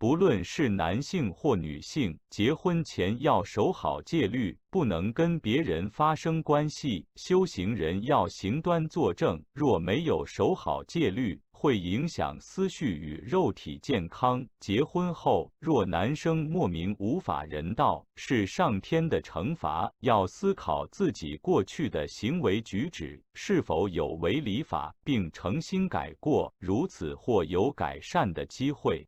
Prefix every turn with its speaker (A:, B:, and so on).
A: 不论是男性或女性结婚前要守好戒律不能跟别人发生关系修行人要行端作正。若没有守好戒律会影响思绪与肉体健康。结婚后若男生莫名无法人道是上天的惩罚要思考自己过去的行为举止是否有违礼法并诚心改过如此或有改善的机会。